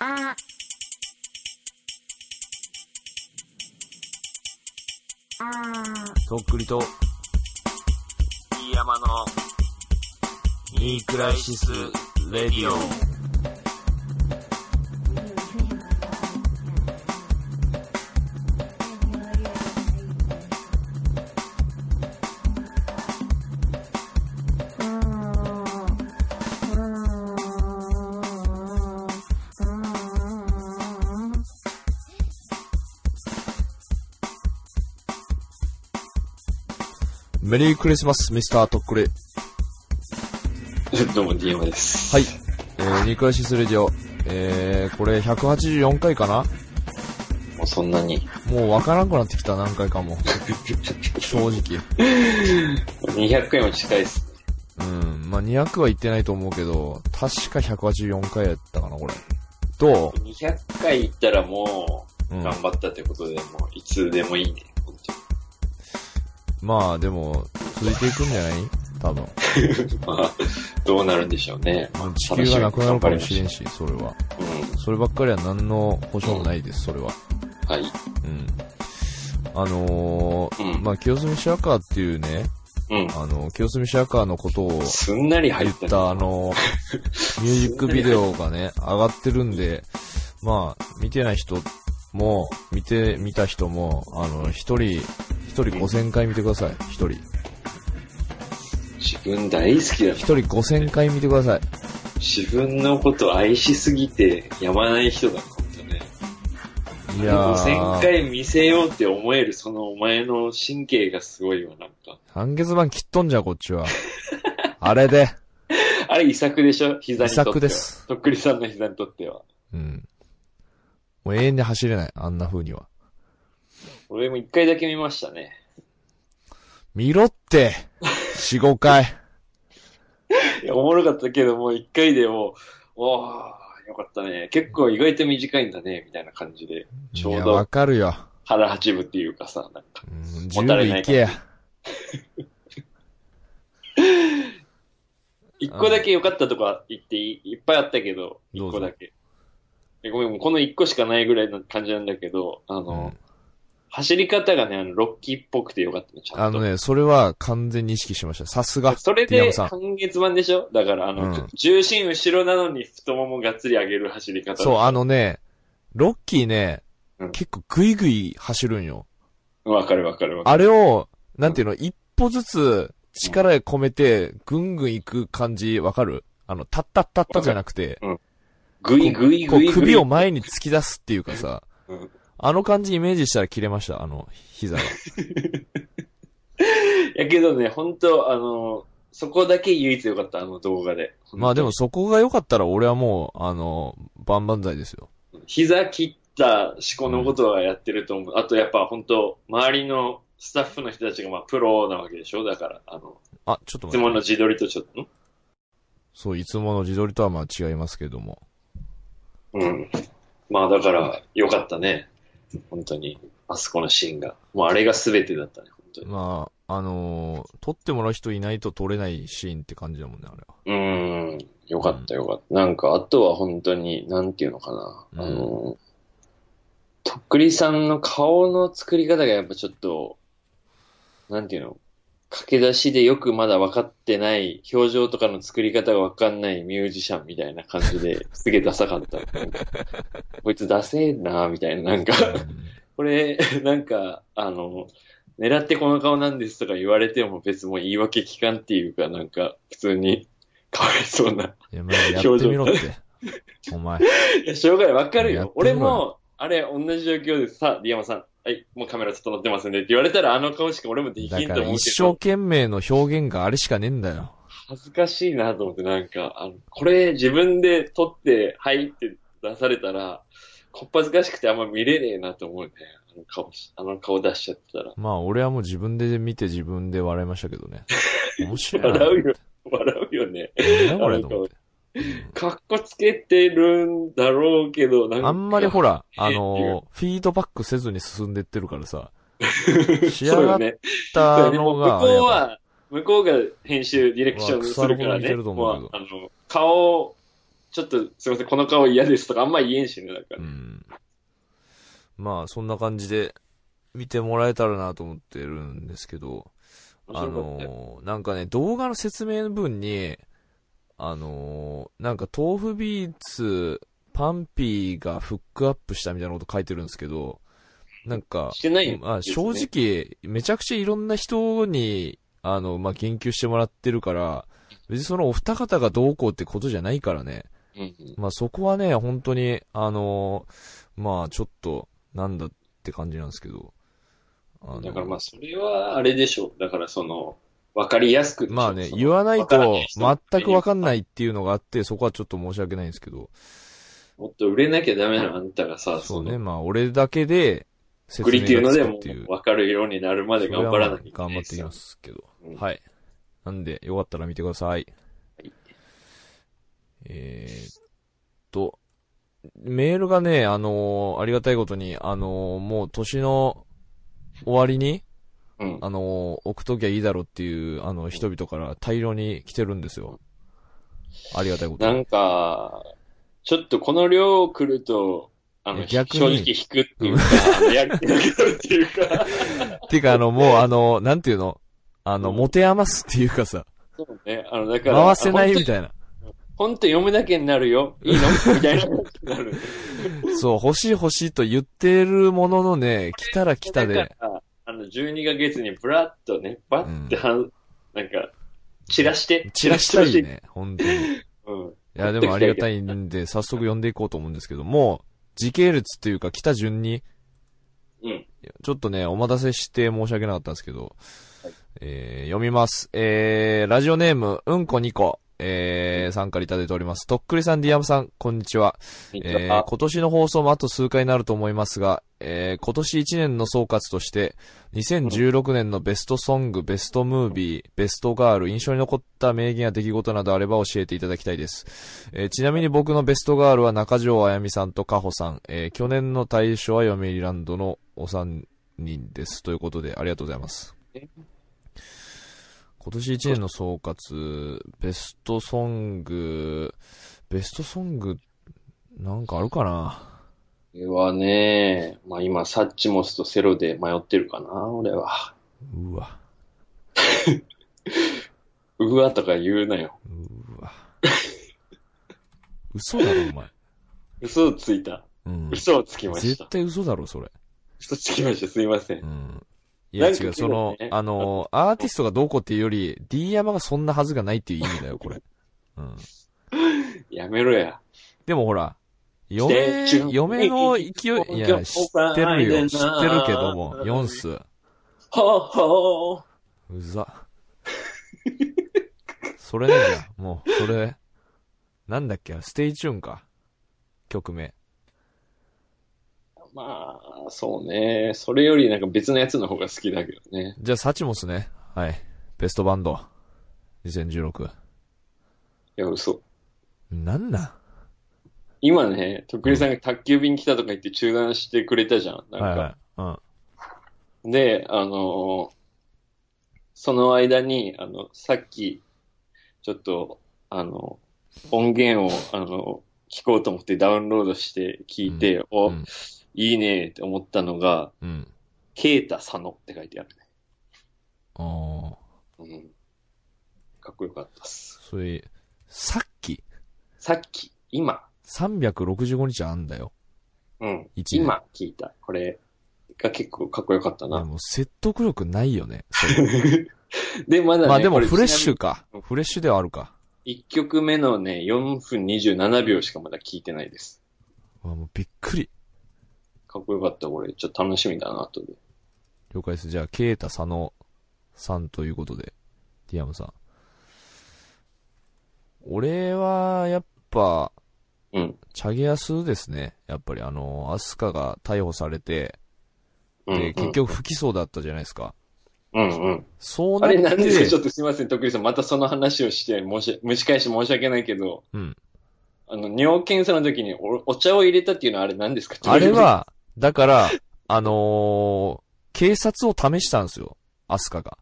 ああとっくりと、飯山のニークライシス・レディオ。メリークリスマス、ミスターとっくり。どうも DM です。はい。えー、ニークライシス・レディオ。えー、これ184回かな？もうそんなに。もうわからんくなってきた、何回かも。正直。200回も近いっす。うん。まあ、200は言ってないと思うけど、確か184回やったかな、これ。ど200回行ったらもううんう、頑。張ったってことで、もう、いつでもいいね。本まあ、でも、続いていくんじゃない？多分。まあ、どうなるんでしょうね。もう地球がなくなるかもしれんし、それは。うん。そればっかりは何の保証もないです、それは。はい。うん。あのー、うんまあ、清澄白河っていうね、うん。あの、清澄白河のことをすんなり入ったた、あの、ミュージックビデオがね、上がってるんで、まあ、見てない人も、見て、見た人も、あの、一人、一人5000回見てください。一人。自分大好きだ一人5000回見てください。自分のこと愛しすぎてやまない人だ、本当ね。いや5000ー、回見せようって思える、そのお前の神経がすごいわ、なんか。半月板切っとんじゃん、こっちは。あれで。あれ、遺作でしょ？膝にとっては。遺作です。とっくりさんの膝にとっては。うん。もう永遠で走れない、あんな風には。俺も一回だけ見ましたね。見ろって、4、5回。いや、おもろかったけど、もう一回でもう、おー、よかったね。結構意外と短いんだね、みたいな感じで。ちょいうや、わどかるよ。腹八分っていうかさ、なんか。うん、もたれない十分いけや。一個だけ良かったとか言っていい？いっぱいあったけど、一個だけ。えごめん、もうこの一個しかないぐらいの感じなんだけど、あの、うん走り方がね、あの、ロッキーっぽくてよかったね、ちゃんと。あのね、それは完全に意識しました。さすが。それで半月板でしょ？だから、あの、うん重心後ろなのに太ももがっつり上げる走り方。そう、あのね、ロッキーね、うん結構グイグイ走るんよ。わかるわかるわかる。あれを、なんていうの、一歩ずつ力込めて、ぐんぐん行く感じ、わかる？あの、タッタッタッタじゃなくて、ぐいぐいこうぐいぐい。首を前に突き出すっていうかさ、うんあの感じイメージしたら切れました、あの、膝が。やけどね、本当あの、そこだけ唯一良かった、あの動画で。まあでもそこが良かったら俺はもう、あの、万々歳ですよ。膝切った思考のことはやってると思う。あとやっぱ本当周りのスタッフの人たちがまあプロなわけでしょ？だから、あの、あ、ちょっといつ待って。もの自撮りとちょっと、んそう、いつもの自撮りとはまあ違いますけども。うん。まあだから、良かったね。本当に。あそこのシーンが。もうあれが全てだったね、本当に。まあ、あのー撮ってもらう人いないと撮れないシーンって感じだもんね、あれは。うーん。よかったよかった。なんか、あとは本当に、なんていうのかな。うんあの、とっくりさんの顔の作り方がやっぱちょっと、なんていうの？駆け出しでよくまだ分かってない、表情とかの作り方が分かんないミュージシャンみたいな感じで、すげえダサかった。こいつダセえなみたいな、なんか、これ、なんか、あの、狙ってこの顔なんですとか言われても別も言い訳聞かんっていうか、なんか、普通に、かわいそうな。いや、まあ、やってみろって。お前。いや、しょうがない、わかる。よ俺も、あれ、同じ状況でさ、ディアマさん、はい、もうカメラ整ってますんでって言われたら、あの顔しか俺もできんと思うけ一生ど、懸命の表現があれしかねえんだよ。恥ずかしいなと思って、なんか、あの、これ自分で撮って、はいって出されたら、こっぱずかしくてあんま見れねえなと思うね。あの顔し、あの顔出しちゃってたら。まあ、俺はもう自分で見て自分で笑いましたけどね。面白いな。笑うよ、笑うよね。なこれと思って。かっこつけてるんだろうけど、なんか。あんまりほら、あの、フィードバックせずに進んでってるからさ、仕そう上がっよね。たそうね向のが、こうは、向こうが編集、ディレクションするからね。もうあの、顔ちょっとすいません、この顔嫌ですとかあんま言えんしね、だから。うん。まあ、そんな感じで見てもらえたらなと思ってるんですけど、あのーなんかね、動画の説明文に、あのーなんか豆腐ビーツ、パンピーがフックアップしたみたいなこと書いてるんですけど、なんか、してないよ、まあ、正直、めちゃくちゃいろんな人に、あの、まあ、言及してもらってるから、別にそのお二方がどうこうってことじゃないからね。うんうんまあ、そこはね、本当に、あのまあ、ちょっと、なんだって感じなんですけど。だからまあ、それはあれでしょう。だからその、わかりやすく。まあね、言わないと全くわかんないっていうのがあって、そこはちょっと申し訳ないんですけど。もっと売れなきゃダメなあんたがさ、そうね、のまあ、俺だけで説明がつくっていう。うわかるようになるまで頑張らなきゃいけない頑張っていきますけど。うんはい。なんで、よかったら見てください。はいえーっと、メールがね、あのーありがたいことに、あのーもう年の終わりに、うん。あのー置くときはいいだろうっていう、あの、人々から大量に来てるんですよ。ありがたいことに。なんか、ちょっとこの量来ると、あの、逆正に直引くっていうか、やる気なくなるっていうか、ていうか、あの、もう、あの、なんていうの？あの、うん持て余すっていうかさ、そうね。あの、だから、回せないみいたいな。本当読むだけになるよ。いいの？みたいな。そう、欲しい欲しいと言ってるもののね、来たら来ただで、あの、12ヶ月にブラッとね、バッてはん、なんか、散らして。散らしたいね、本当に。うん。や、でもありがたいんで、早速読んでいこうと思うんですけども、時系列っていうか来た順に、うん。ちょっとね、お待たせして申し訳なかったんですけど、はいえー、読みます。えー、ラジオネーム、うんこ2個、えー、参加いただいております。とっくりさん、ディアムさん、こんにちは。えー今年の放送もあと数回になると思いますが、えー今年1年の総括として、2016年のベストソング、ベストムービー、ベストガール、印象に残った名言や出来事などあれば教えていただきたいです。えーちなみに僕のベストガールは中条あやみさんとかほさん、えー去年の大賞は読売ランドのお三人です。ということで、ありがとうございますえ。今年1年の総括、ベストソング、ベストソング、なんかあるかな？これはね、まあ今、サッチモスとセロで迷ってるかな、俺は。うわ、うわとか言うなよ。うわ。嘘だろ、お前。嘘をついた。うん。嘘をつきました。絶対嘘だろ、それ。嘘つきました。すいませんう。ん。いや違う、そのあの、アーティストがどうこうっていうより、D 山がそんなはずがないっていう意味だよ、これ。うん。やめろや。でもほら、嫁、嫁の勢い、いや、知ってるよ、知ってるけども、4ス。はあはうざ。それねじゃん、もう、それ。なんだっけ、ステイチューンか。曲名。あ。まあ、そうね。それよりなんか別のやつの方が好きだけどね。じゃあ、サチモスね。はい。ベストバンド。2016。いや、嘘。なんなん？今ね、とっくりさんが宅急便来たとか言って中断してくれたじゃん。なんか。はいはい。うん。で、あのーその間に、あの、さっき、ちょっと、あの、音源を、あの、聞こうと思ってダウンロードして聞いて、お、うんいいねって思ったのが、うん。ケータ佐野って書いてあるね。ああ。うん。かっこよかったっす。それ、さっき、さっき、今、365日あんだよ。うん。今聞いた。これが結構かっこよかったな。いやもう説得力ないよね。で、まだね、まあでもフレッシュかうん。フレッシュではあるか。1曲目のね、4分27秒しかまだ聞いてないです。うわもうびっくり。かっこよかった、これ。ちょっと楽しみだな、後で。了解です。じゃあ、ケイタ佐野さんということで、ティアムさん。俺は、やっぱ、うん。チャゲヤスですね。やっぱりあの、アスカが逮捕されて、うん、で、結局不起訴だったじゃないですか。うんうん。そうなって、あれなんですかちょっとすいません、徳利さん。またその話をして、申し、蒸し返し申し訳ないけど、うん。あの、尿検査の時におお茶を入れたっていうのはあれ何ですか？あれ、は、だから、あのー警察を試したんですよ。アスカが。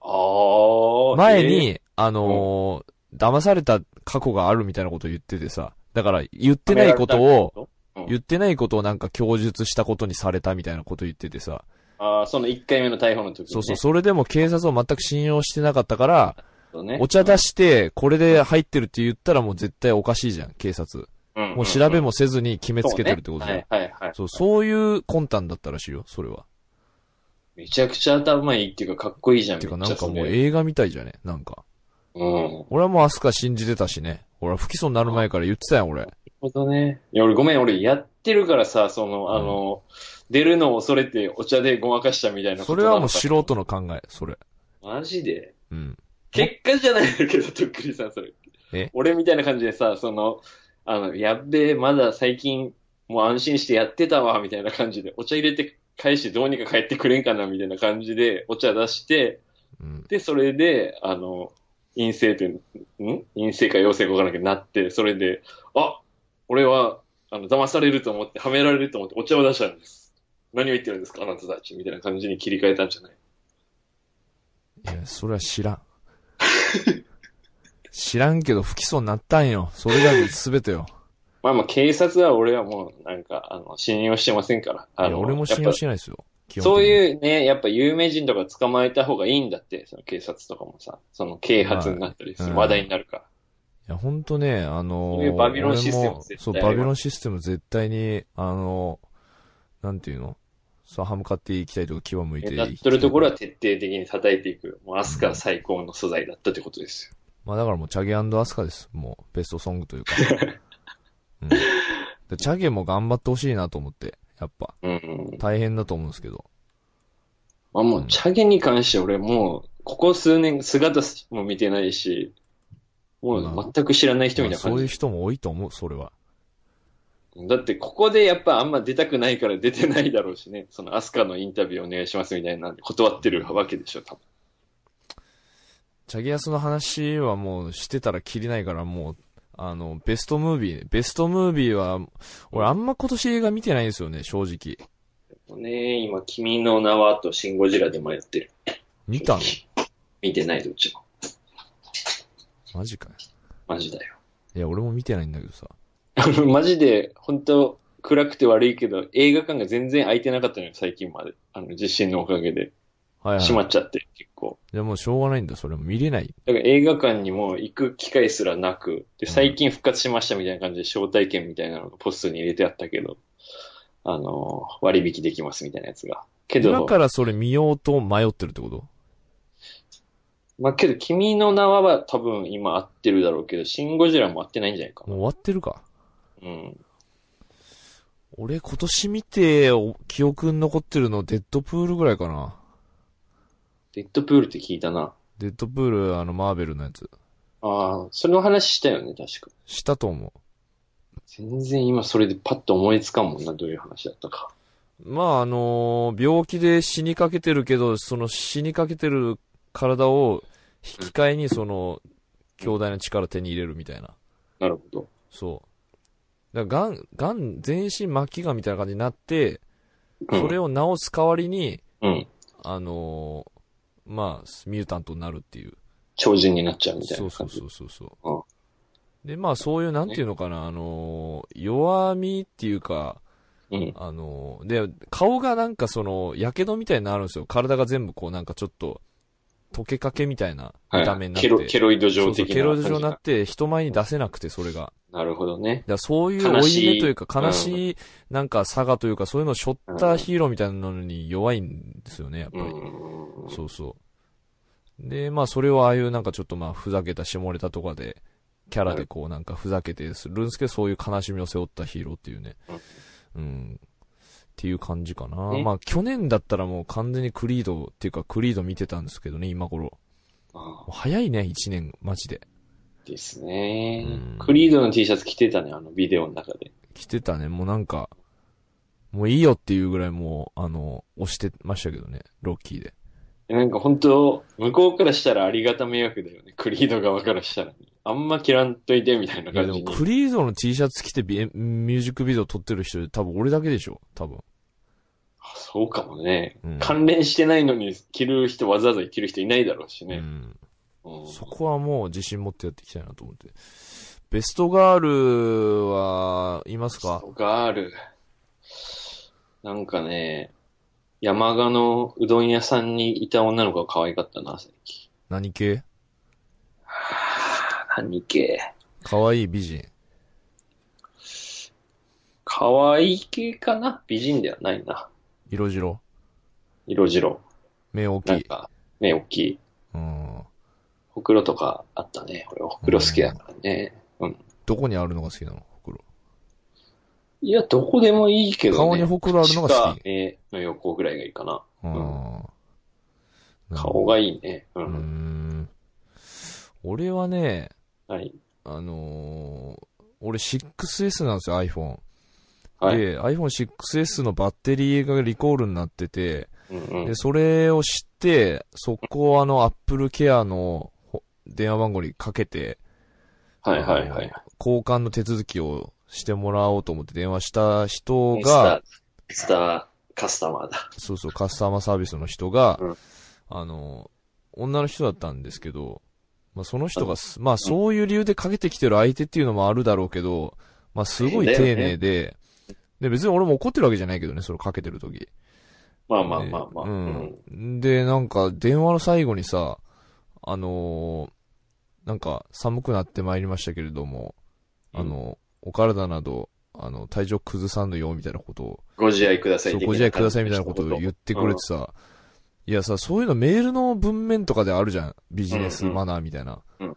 ああ。えー、前に、あのー騙された過去があるみたいなことを言っててさ、だから、言ってないことを、うん言ってないことをなんか供述したことにされたみたいなこと言っててさ。ああ、その1回目の逮捕の時に、ね。そうそう、それでも警察を全く信用してなかったから、ね。お茶出して、これで入ってるって言ったらもう絶対おかしいじゃん、警察。うんもう調べもせずに決めつけてるってことじゃん。そうねはいはいはい。そう、そういう魂胆だったらしいよ、それは。めちゃくちゃ頭いいっていうかかっこいいじゃん。てかめっちゃそれなんかもう映画みたいじゃね？なんか。うん。俺はもうアスカ信じてたしね。俺は不起訴になる前から言ってたよ、俺。なるほどね。いや、俺ごめん、俺やってるからさ、その、あの、出るのを恐れてお茶でごまかしたみたいなそれはもうし素人の考え、それ。マジで？うん。結果じゃないんだけど、とっくりさん、それ。え？俺みたいな感じでさ、その、あの、やっべえ、まだ最近、もう安心してやってたわ、みたいな感じで、お茶入れて返してどうにか帰ってくれんかな、みたいな感じで、お茶出して、うん。で、それで、あの、陰性って、ん？陰性か陽性か分からなきゃなって、それで、あ俺は、あの、騙されると思って、はめられると思ってお茶を出したんです。何を言ってるんですかあなたたちみたいな感じに切り替えたんじゃない？いや、それは知らん。知らんけど不起訴になったんよ。それが全てよ。まあまあ、警察は俺はもう、なんか、あの、信用してませんから。あいや、の俺も信用してないですよ。そうう。いうね、やっぱ有名人とか捕まえた方がいいんだって、その警察とかもさ、その啓発になったりする、うん話題になるから。いや、ほんとね、あのーそういうバビロンシステム俺も絶対そう、バビロンシステム絶対に、あのーなんていうの？さ、歯向かっていきたいとか牙向いていきたい。やっとるところは徹底的に叩いていく。もうアスカ最高の素材だったってことですよ。まあだからもうチャゲアスカです。もう、ベストソングというか。うん。でチャゲも頑張ってほしいなと思って、やっぱ。うんうん。大変だと思うんですけど。まあもう、チャゲに関して俺もう、ここ数年姿も見てないし、もう全く知らない人みたいな感じ。まあそういう人も多いと思う、それは。だってここでやっぱあんま出たくないから出てないだろうしね。そのアスカのインタビューお願いしますみたいなんで断ってるわけでしょ、多分。チャゲアスの話はもうしてたらきりないからもう、あの、ベストムービー、ベストムービーは、俺あんま今年映画見てないんですよね、正直。ね今、君の名はとシンゴジラで迷ってる。見たの？見てないどっちも。マジかよ。マジだよ。いや、俺も見てないんだけどさ。マジで、本当暗くて悪いけど、映画館が全然空いてなかったのよ、最近まで。あの、地震のおかげで。はいはい。閉まっちゃって、結構。いやもうしょうがないんだ、それも見れない。だから映画館にも行く機会すらなく、で、最近復活しましたみたいな感じで招待券みたいなのがポストに入れてあったけど、あの、割引できますみたいなやつが。けど、今からそれ見ようと迷ってるってこと？まあ、けど、君の名は多分今合ってるだろうけど、シンゴジラも合ってないんじゃないかもう終わってるか。うん。俺今年見て、お記憶に残ってるのデッドプールぐらいかな。デッドプールって聞いたな。デッドプール、あの、マーベルのやつ。ああ、それの話したよね、確か。したと思う。全然今それでパッと思いつかんもんな、どういう話だったか。まあ、あのー病気で死にかけてるけど、その死にかけてる体を引き換えにその、強大な力手に入れるみたいな。なるほど。そう。だから、がん、がん、全身末期がんみたいな感じになって、うんそれを治す代わりに、うん。あのーまあ、ミュータントになるっていう。超人になっちゃうみたいそうな感じ。そうそうそうそう。うんで、まあそういう、なんていうのかな、あのー弱みっていうか、うん。あのーで、顔がなんかその、火傷みたいになるんですよ。体が全部こうなんかちょっと、溶けかけみたいな見た目になって。ケロ、ケロイドそうそう状的なケロイド状になって、人前に出せなくて、それが。なるほどね。だそういう悲追しいい目というか、悲しい、なんか差がというか、そういうのを背負ったヒーローみたいなのに弱いんですよね、やっぱり。うん。そうそう。で、まあそれをああいうなんかちょっとまあふざけた下ネタとかで、キャラでこうなんかふざけてするんですけど、そういう悲しみを背負ったヒーローっていうね。うん。っていう感じかな。ねまあ去年だったらもう完全にクリードっていうかクリード見てたんですけどね、今頃。早いね、1年、マジで。ですねうん。クリードの T シャツ着てたね、あのビデオの中で。来てたね、もうなんか、もういいよっていうぐらいもう、あの、押してましたけどね、ロッキーで。なんか本当、向こうからしたらありがた迷惑だよね。クリード側からしたら、あんま着らんといてみたいないやで感じに。もクリードの T シャツ着てビエミュージックビデオ撮ってる人多分俺だけでしょ多分。あそうかもね。うん関連してないのに着る人、わざわざ着る人いないだろうしね。うん。うんそこはもう自信持ってやっていきたいなと思って。ベストガールはいますか？ガール。なんかね、山鹿のうどん屋さんにいた女の子が可愛かったな、最近。何系？何系？可愛い美人。可愛い系かな？美人ではないな。色白？色白。目大きい。目大きい。うん。ほくろとかあったね。俺、ほくろ好きだからね。うん。どこにあるのが好きなの？ほくろ。いや、どこでもいいけどね。顔にほくろあるのが好き目の横ぐらいがいいかな。うん。顔がいいね。う。うんん。俺はね、はい。あのー俺 6S なんですよ、iPhone。はい。で、iPhone6S のバッテリーがリコールになってて、うんうんで、。それを知って、速攻あの Apple Care のほ電話番号にかけて、はいはいはい。交換の手続きをしてもらおうと思って電話した人スが、スターカスタマーだ。そうそう、カスタマーサービスの人が、うんあの、女の人だったんですけど、まあその人がす、まあそういう理由でかけてきてる相手っていうのもあるだろうけど、まあすごい丁寧で、で別に俺も怒ってるわけじゃないけどね、それかけてる時。まあまあまあまあ。ううんん。で、なんか、電話の最後にさ、あのーなんか、寒くなってまいりましたけれども、あの、お体など、あの、体調崩さんのよ、みたいなことを、ご自愛くださいご自愛くださいみたいなことを言ってくれてさ、いやさ、そういうのメールの文面とかであるじゃん。ビジネスマナーみたいな。うん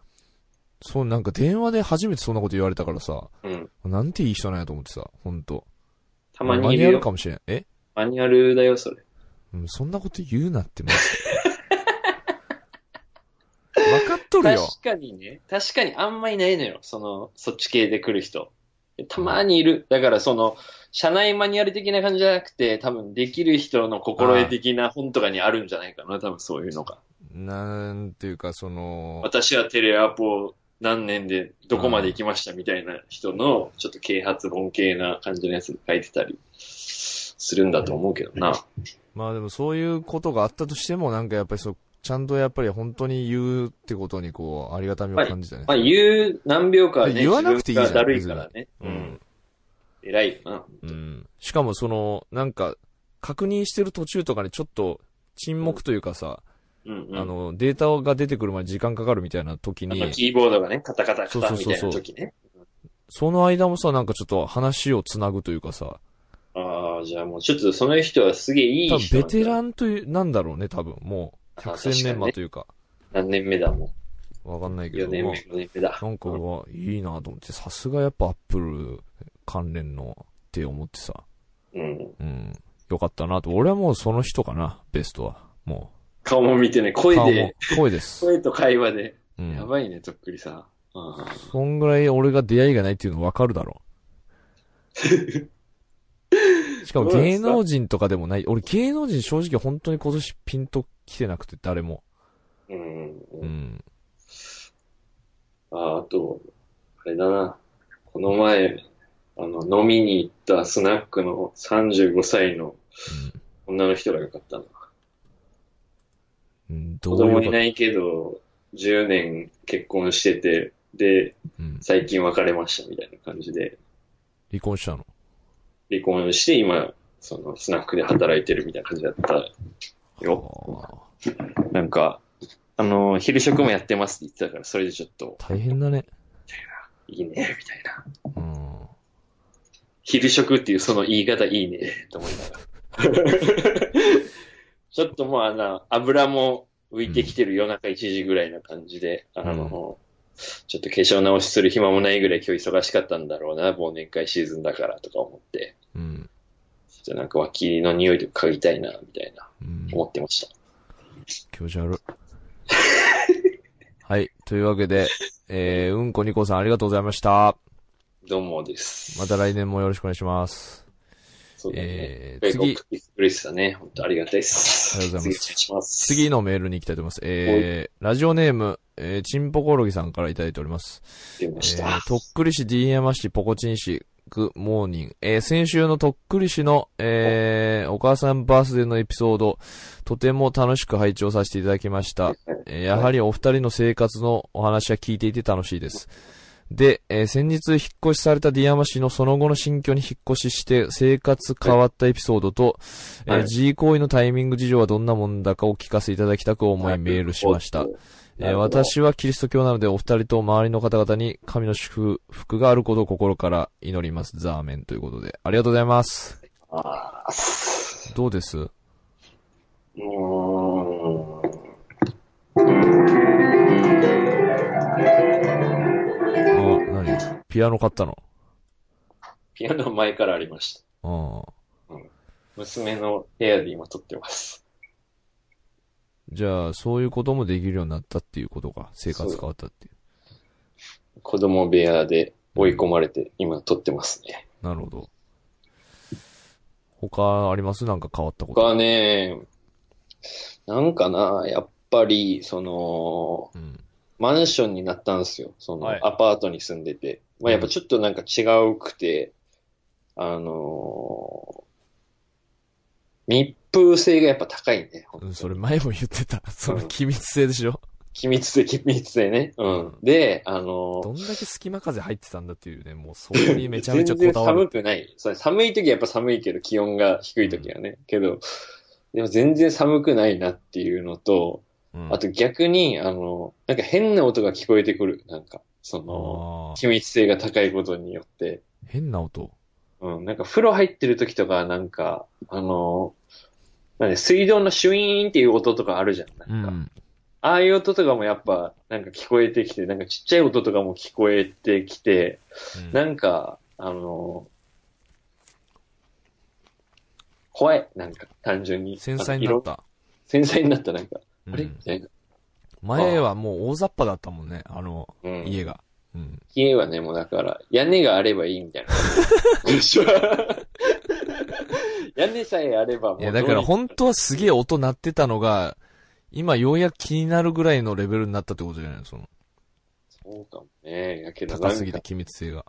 そう、なんか電話で初めてそんなこと言われたからさ、うん。なんていい人なんやと思ってさ、ほんと。たまマニュアル。かもしれん。え？マニュアルだよ、それ。うん、そんなこと言うなって、マジで。分かっとるよ。確かにね。確かにあんまいないのよ。その、そっち系で来る人。たまにいる。だからその、社内マニュアル的な感じじゃなくて、多分できる人の心得的な本とかにあるんじゃないかな。多分そういうのが。なんていうか、その、私はテレアポ何年でどこまで行きましたみたいな人の、ちょっと啓発本系な感じのやつ書いてたりするんだと思うけどな。まあでもそういうことがあったとしても、なんかやっぱりそう、ちゃんとやっぱり本当に言うってことにこう、ありがたみを感じたね。まあ言う何秒かはね、言わなくていいじゃんだるいからね。ううんん。偉いよな。うん。しかもその、なんか、確認してる途中とかにちょっと沈黙というかさ、うんうん。あの、データが出てくるまで時間かかるみたいな時にキーボードがね、カタカタカそうタみたそうそうそういな時ね。その間もさ、なんかちょっと話をつなぐというかさ、ああ、じゃあもうちょっとその人はすげえいい多人分ベテラン。ンという、なんだろうね、多分。もう、あ百戦錬磨というか、何年目だもわかんないん。けど4年目、も、5年目だ。なんか、うわいいなと思って、さすがやっぱアップル関連のって思ってさ、うん。うん。よかったなと。俺はもうその人かな、ベストは。も顔も見てね、う。顔も声で、、声です。声と会話で。うん。やばいね、とっくりさん。あそんぐらい俺が出会いがないっていうのわかるだろう。しかも芸能人とかでもない。俺芸能人正直本当に今年ピンと来てなくて誰も。ーうん。ううんん。ああと、あれだな。この前、あの、飲みに行ったスナックの35歳の女の人がよかったな。うん。ど子供ういないけど、10年結婚してて、で、うん。最近別れましたみたいな感じで、離婚したの？離婚して今、そのスナックで働いてるみたいな感じだったよ。なんか、あの、昼食もやってますって言ってたから、それでちょっと、大変だね。いいね、みたいな。うん。昼食っていうその言い方いいね、と思いながら。ちょっともうあの、油も浮いてきてる夜中1時ぐらいな感じで、あの、ちょっと化粧直しする暇もないぐらい今日忙しかったんだろうな、忘年会シーズンだからとか思って、うん。じゃあなんか脇の匂いとか嗅ぎたいな、みたいな、うん。思ってました。気持ち悪い。はい。というわけで、えー、うんこにこさんありがとうございました。どうもです。また来年もよろしくお願いします。そうだね。えー次次。嬉しさね。本当ありがたいです。ありがとうございます次ます。次のメールに行きたいと思います。えー、ラジオネーム、えー、ちんぽころぎさんからいただいております。出ました。えー、とっくり市、D 山市、ポコチン市、グモーニング。えー、先週のとっくり市の、えー、お母さんバースデーのエピソード、とても楽しく拝聴させていただきました。えーやはりお二人の生活のお話は聞いていて楽しいです。で、えー先日引っ越しされたディアマ市のその後の新居に引っ越しして生活変わったエピソードと、えーはい G 行為のタイミング事情はどんなもんだかお聞かせいただきたく思いメールしました。。えー私はキリスト教なのでお二人と周りの方々に神の祝福があることを心から祈ります。ザーメンということで。ありがとうございます。あどうです？うーん。あ、何？ピアノ買ったの？ピアノ前からありました。ああ。娘の部屋で今撮ってます。じゃあ、そういうこともできるようになったっていうことか。生活変わったっていう。子供部屋で追い込まれて今撮ってますね。なるほど。他あります？なんか変わったこと。他はね、なんかな、やっぱり、その、うん。マンションになったんですよ。その、はいアパートに住んでて。まあ、やっぱちょっとなんか違うくて、あのー密封性がやっぱ高いね。うん、それ前も言ってた。そのうん機密性でしょ？機密性、機密性ね。うん。で、あのーどんだけ隙間風入ってたんだっていうね、もうそこにめちゃめちゃ全然寒こだわる。くない。それ寒い時はやっぱ寒いけど、気温が低い時はね。けど、でも全然寒くないなっていうのと、うん、あと逆に、あの、なんか変な音が聞こえてくる。なんか、その、あー機密性が高いことによって。変な音？うん、なんか風呂入ってる時とか、なんか、あの、なんで水道のシュイーンっていう音とかあるじゃん。うなんか、ん。ああいう音とかもやっぱ、なんか聞こえてきて、なんかちっちゃい音とかも聞こえてきて、うんなんか、あの、怖い。なんか、単純に。繊細になっ。た。繊細になった、なんか。うんあれ？みたいな。前はもう大雑把だったもんね、あの、うん。家が。うん。家はね、もうだから、屋根があればいいみたいな。屋根さえあればもういや、だから本当はすげえ音鳴ってたのが、今ようやく気になるぐらいのレベルになったってことじゃないの？その、そうかもね。やけど、高すぎて機密性が。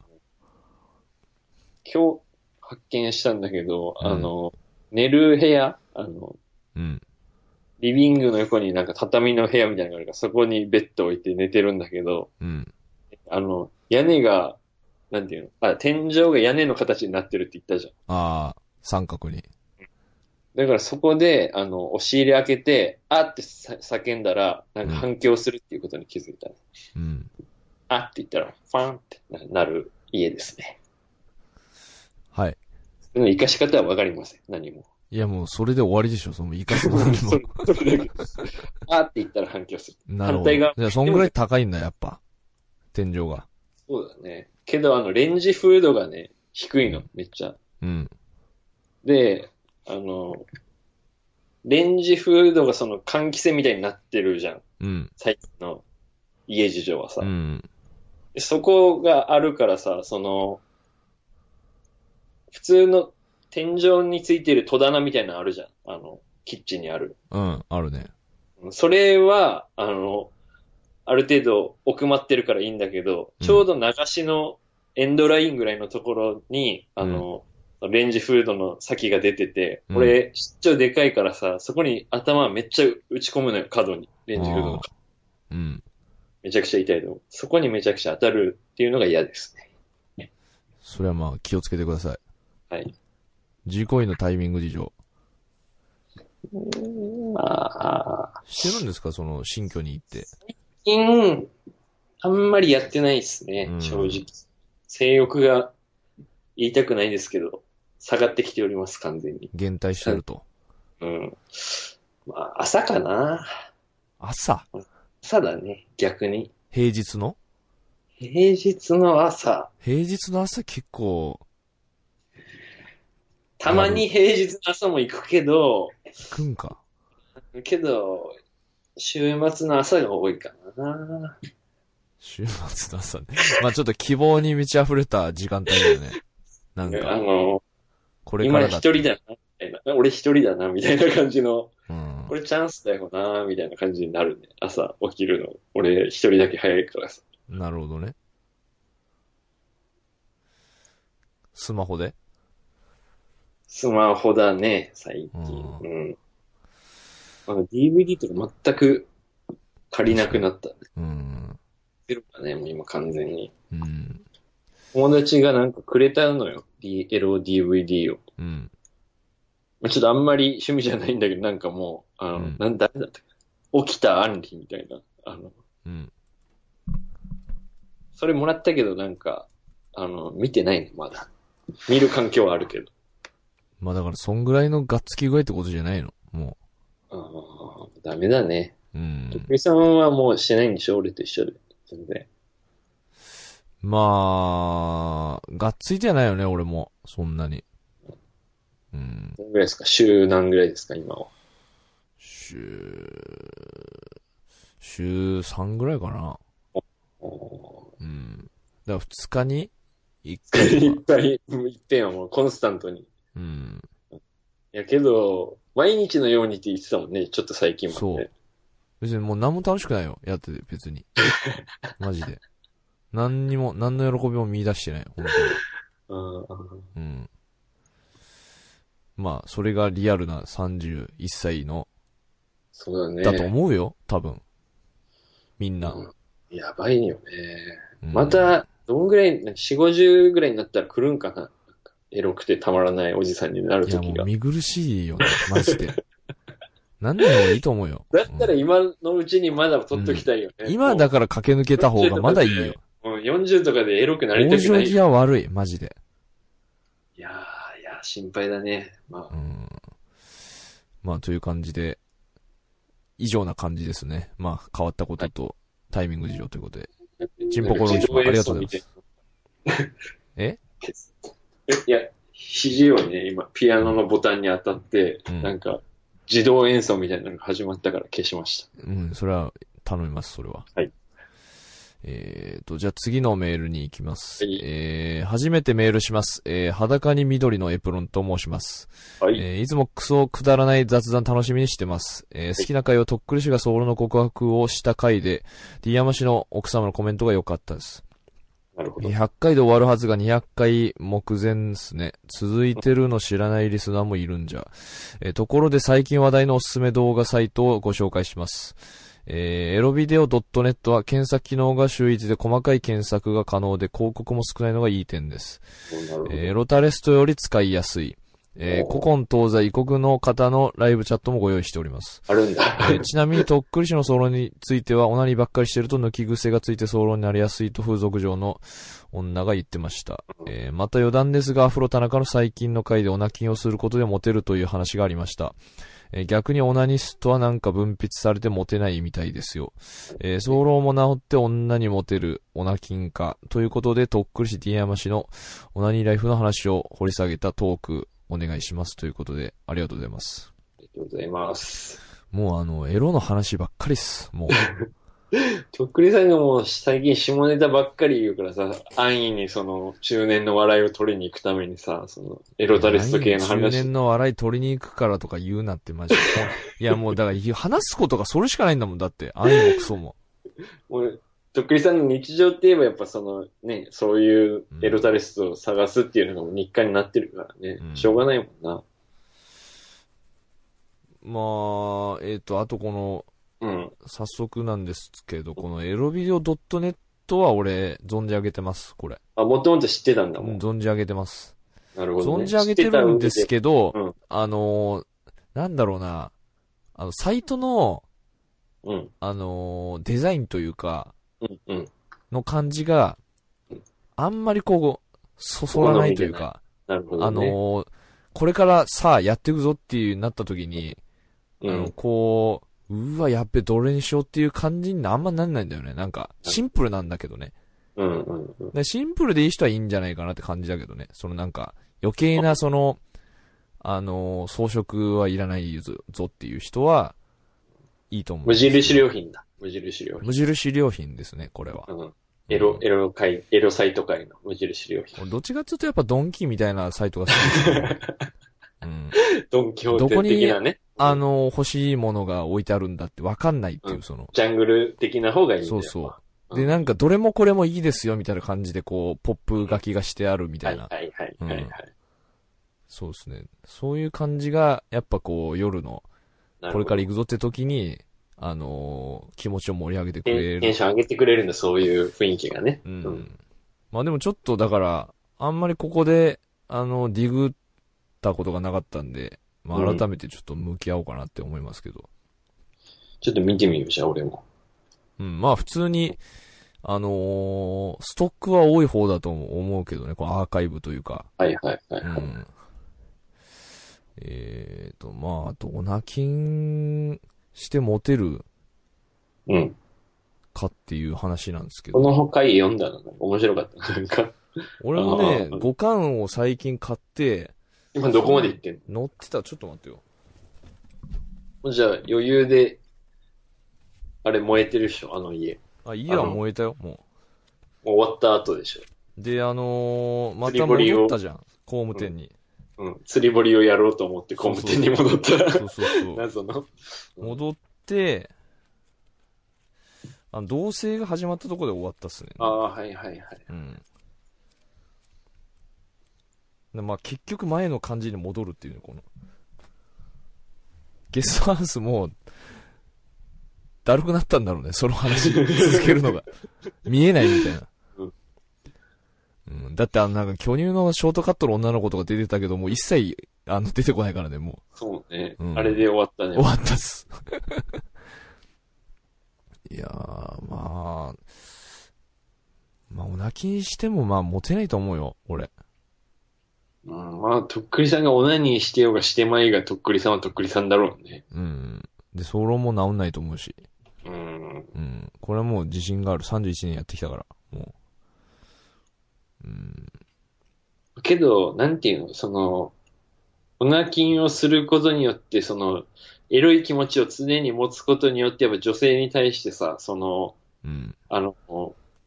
今日発見したんだけど、うんあの、寝る部屋、あの、うん。リビングの横になんか畳の部屋みたいなのがあるから、そこにベッド置いて寝てるんだけど、うん。あの、屋根が、なんていうの？あ、天井が屋根の形になってるって言ったじゃん。ああ、三角に。だからそこで、あの、押し入れ開けて、あってさ叫んだら、なんか反響するっていうことに気づいた。うん。あって言ったら、ファンってななる家ですね。はい。その生かし方はわかりません。何も。いやもうそれで終わりでしょ、その生かすも何も あって言ったら反響する。なるほど。反対側じゃあそんぐらい高いんだ、やっぱ。天井が。そうだね。けど、あの、レンジフードがね、低いの、めっちゃ。うん。で、あの、レンジフードがその換気扇みたいになってるじゃん。うん。最近の家事情はさ。うん。でそこがあるからさ、その、普通の天井についてる戸棚みたいなのあるじゃん。あの、キッチンにある。うん。あるね。それは、あの、ある程度奥まってるからいいんだけど、うんちょうど流しのエンドラインぐらいのところに、あの、レンジフードの先が出てて、うん俺、ちょでかいからさ、そこに頭めっちゃ打ち込むのよ、角に。レンジフードの角。うん。めちゃくちゃ痛いと。そこにめちゃくちゃ当たるっていうのが嫌ですね。それはまあ気をつけてください。はい。事故医のタイミング事情。まあ、してるんですかその新居に行って。最近、あんまりやってないですね、うん正直。性欲が言いたくないですけど、下がってきております、完全に。減退してると。うん。まあ、朝かな。朝？朝だね、逆に。平日の？平日の朝。平日の朝結構たまに平日の朝も行くけど、行くんか。けど、週末の朝が多いかな。週末の朝ね。まあちょっと希望に満ち溢れた時間帯だよね。なんあか、の、これか今らだって。一人だな、みたいな。俺一人だな、みたいな感じの、うんこ。れチャンスだよな、みたいな感じになるね。朝起きるの。俺一人だけ早いからさ。なるほどね。スマホで？スマホだね、最近。ううん。あの DVD とか全く借りなくなった。うん。ゼロだね、もう今完全に。うん。友達がなんかくれたのよ。D- エロ DVD を。うん。まあちょっとあんまり趣味じゃないんだけど、なんかもう、あの、うんなん誰だったっけ？起きたアンリみたいな。あの、うん。それもらったけど、なんか、あの、見てないね、まだ。見る環境はあるけど。まあだから、そんぐらいのがっつき具合ってことじゃないの？もああ、ダメだね。う。うんと。っくりさんはもうしてないんでしょ？俺と一緒で。全然。まあ、がっついてはないよね、俺も。そんなに。うん。どんぐらいですか？週何ぐらいですか今は？週、週3ぐらいかな。おうん。だから2日に1ー回いっ。ぱい、いっぺんはもうコンスタントに。いうん。やけど、毎日のようにって言ってたもんね。ちょっと最近まで。そう別にもう何も楽しくないよ。やってて、別に。マジで。何にも、何の喜びも見出してない。本 うんうん当に。うん。まあ、それがリアルな31歳の、そうだね。だと思うよ。多分。みんな。うんやばいよね。うんま、た、どんぐらい、4、50ぐらいになったら来るんかなエロくてたまらないおじさんになるいや時が。もう見苦しいよね。マジで。なんでもいいと思うよ。だったらうん今のうちにまだ取っときたいよね。今だから駆け抜けた方がまだいいよ。もう40とかでエロくなりた往生くない。い際悪い、マジで。やー、いやー、心配だね。まあ、うん。まあ、という感じで、以上な感じですね。まあ、変わったことと、タイミング事情ということで。チンポコロンチもありがとうございます。え？す。いや、肘をね、今、ピアノのボタンに当たって、うんなんか、自動演奏みたいなのが始まったから消しました。うん、それは頼みます、それは。はい。えーと、じゃあ次のメールに行きます。はいえー、初めてメールします。えー、裸に緑のエプロンと申します。はい。えーいつもクソくだらない雑談楽しみにしてます。えー好きな回はとっくり氏がソウルの告白をした回で、ディアマ氏の奥様のコメントが良かったです。なるほど。100回で終わるはずが200回目前ですね。続いてるの知らないリスナーもいるんじゃ。えーところで最近話題のおすすめ動画サイトをご紹介します。えーエロビデオ .net は検索機能が秀逸で細かい検索が可能で広告も少ないのがいい点です。えーエロタレストより使いやすい。えー古今東西異国の方のライブチャットもご用意しております。あるんだ。えーちなみに、とっくり氏のソロについては、オナニーばっかりしてると抜き癖がついてソロになりやすいと風俗上の女が言ってました。えーまた余談ですが、アフロ田中の最近の回でオナキンをすることでモテるという話がありました。えー逆にオナニストはなんか分泌されてモテないみたいですよ。えー、早漏も治って女にモテるオナキンか。ということで、とっくり氏 D 山氏のオナニーライフの話を掘り下げたトークお願いします。ということで、ありがとうございます。ありがとうございます。もうあの、エロの話ばっかりっす。もう。とっくりさんがもう最近下ネタばっかり言うからさ、安易にその中年の笑いを取りに行くためにさ、そのエロタレスト系の中話。年の笑い取りに行くからとか言うなってマジで。いやもうだから話すことがそれしかないんだもん。だって、愛もクソも。もうとっくりさんの日常って言えばやっぱそのね、そういうエロタレストを探すっていうのがもう日課になってるからね、うんしょうがないもんな。まあ、えっ、と、あとこの、うん。早速なんですけど、このエロビデオ .net は俺、存じ上げてます、これ。あ、もともと知ってたんだもん。存じ上げてます。なるほど、ね。存じ上げてるんですけど、うんあのーなんだろうな、あの、サイトの、ど。うん。あのーデザインというか、うん。うん。の感じが、あんまりこう、そそらないというか、なるほど、ね。あのーこれからさあやっていくぞっていうなった時に、うあの、ん。こう、うわ、やっべ、どれにしようっていう感じにあんまなんないんだよね。なんか、シンプルなんだけどね。うん。うん。うん。でシンプルでいい人はいいんじゃないかなって感じだけどね。そのなんか、余計なその、あのー装飾はいらないぞぞっていう人は、いいと思う。無印良品だ。無印良品。無印良品ですね、これは。うん。エロ、エロ界、エロサイト界の無印良品。俺どっちかっていうとやっぱドンキーみたいなサイトが好きですね。うん。ドンキホーテ的なね。あの、欲しいものが置いてあるんだって分かんないっていうう、んその、ジャングル的な方がいいんだよ。そうそう。うんで、なんか、どれもこれもいいですよ、みたいな感じで、こう、ポップ書きがしてあるみたいな。はいはいはいはいはい。そうですね。そういう感じが、やっぱこう、夜の、これから行くぞって時に、あのー気持ちを盛り上げてくれテンテンる。ション上げてくれるんだ、そういう雰囲気がね。うん。うんまあでもちょっとだから、あんまりここで、あの、ディグったことがなかったんで、まあ改めてちょっと向き合おうかなって思いますけど。ちょっと見てみよう、じゃあ俺も。うん、まあ普通に、あのーストックは多い方だと思うけどね、このアーカイブというか。はいはいはいうはい。ん。えーと、まあ、あと、オナキンしてモテるうん。かっていう話なんですけこど。の回読んだのが面白かった。なんか、俺もね、五巻を最近買って、今どこまで行ってん乗ってた、ちょっと待ってよ。のじゃあ余裕で、あれ燃えてるでしょ、あの家。あ、家は燃えたよ、ももう終わった後でしょ？う。で、あのー、また釣り堀を？戻ったじゃん。工務店に。うん。釣り堀をやろうと思って工務店に戻ったら、そうそうそう。謎の。戻って、あの、同棲が始まったところで終わったっすね。ああ、はいはいはい。うん。でまあ結局前の感じに戻るっていうね、この。ゲストハウスも、だるくなったんだろうね、その話続けるのが。見えないみたいな。うんうん、だってあのなんか巨乳のショートカットの女の子とか出てたけど、もう一切、あの、出てこないからね、もそうね。うんあれで終わったう。ね終。わったっす。いやー、まあ、まあ、お泣きにしても、まあ、モテないと思うよ、俺。うん、まあ、とっくりさんがオナニーしてようがしてまいがとっくりさんはとっくりさんだろうね。うん。で、ソロも治んないと思うし。うん。うん。これはもう自信がある。31年やってきたから。もう。うん。けど、なんていうの、その、オナキンをすることによって、その、エロい気持ちを常に持つことによって、やっぱ女性に対してさ、その、うん。あの、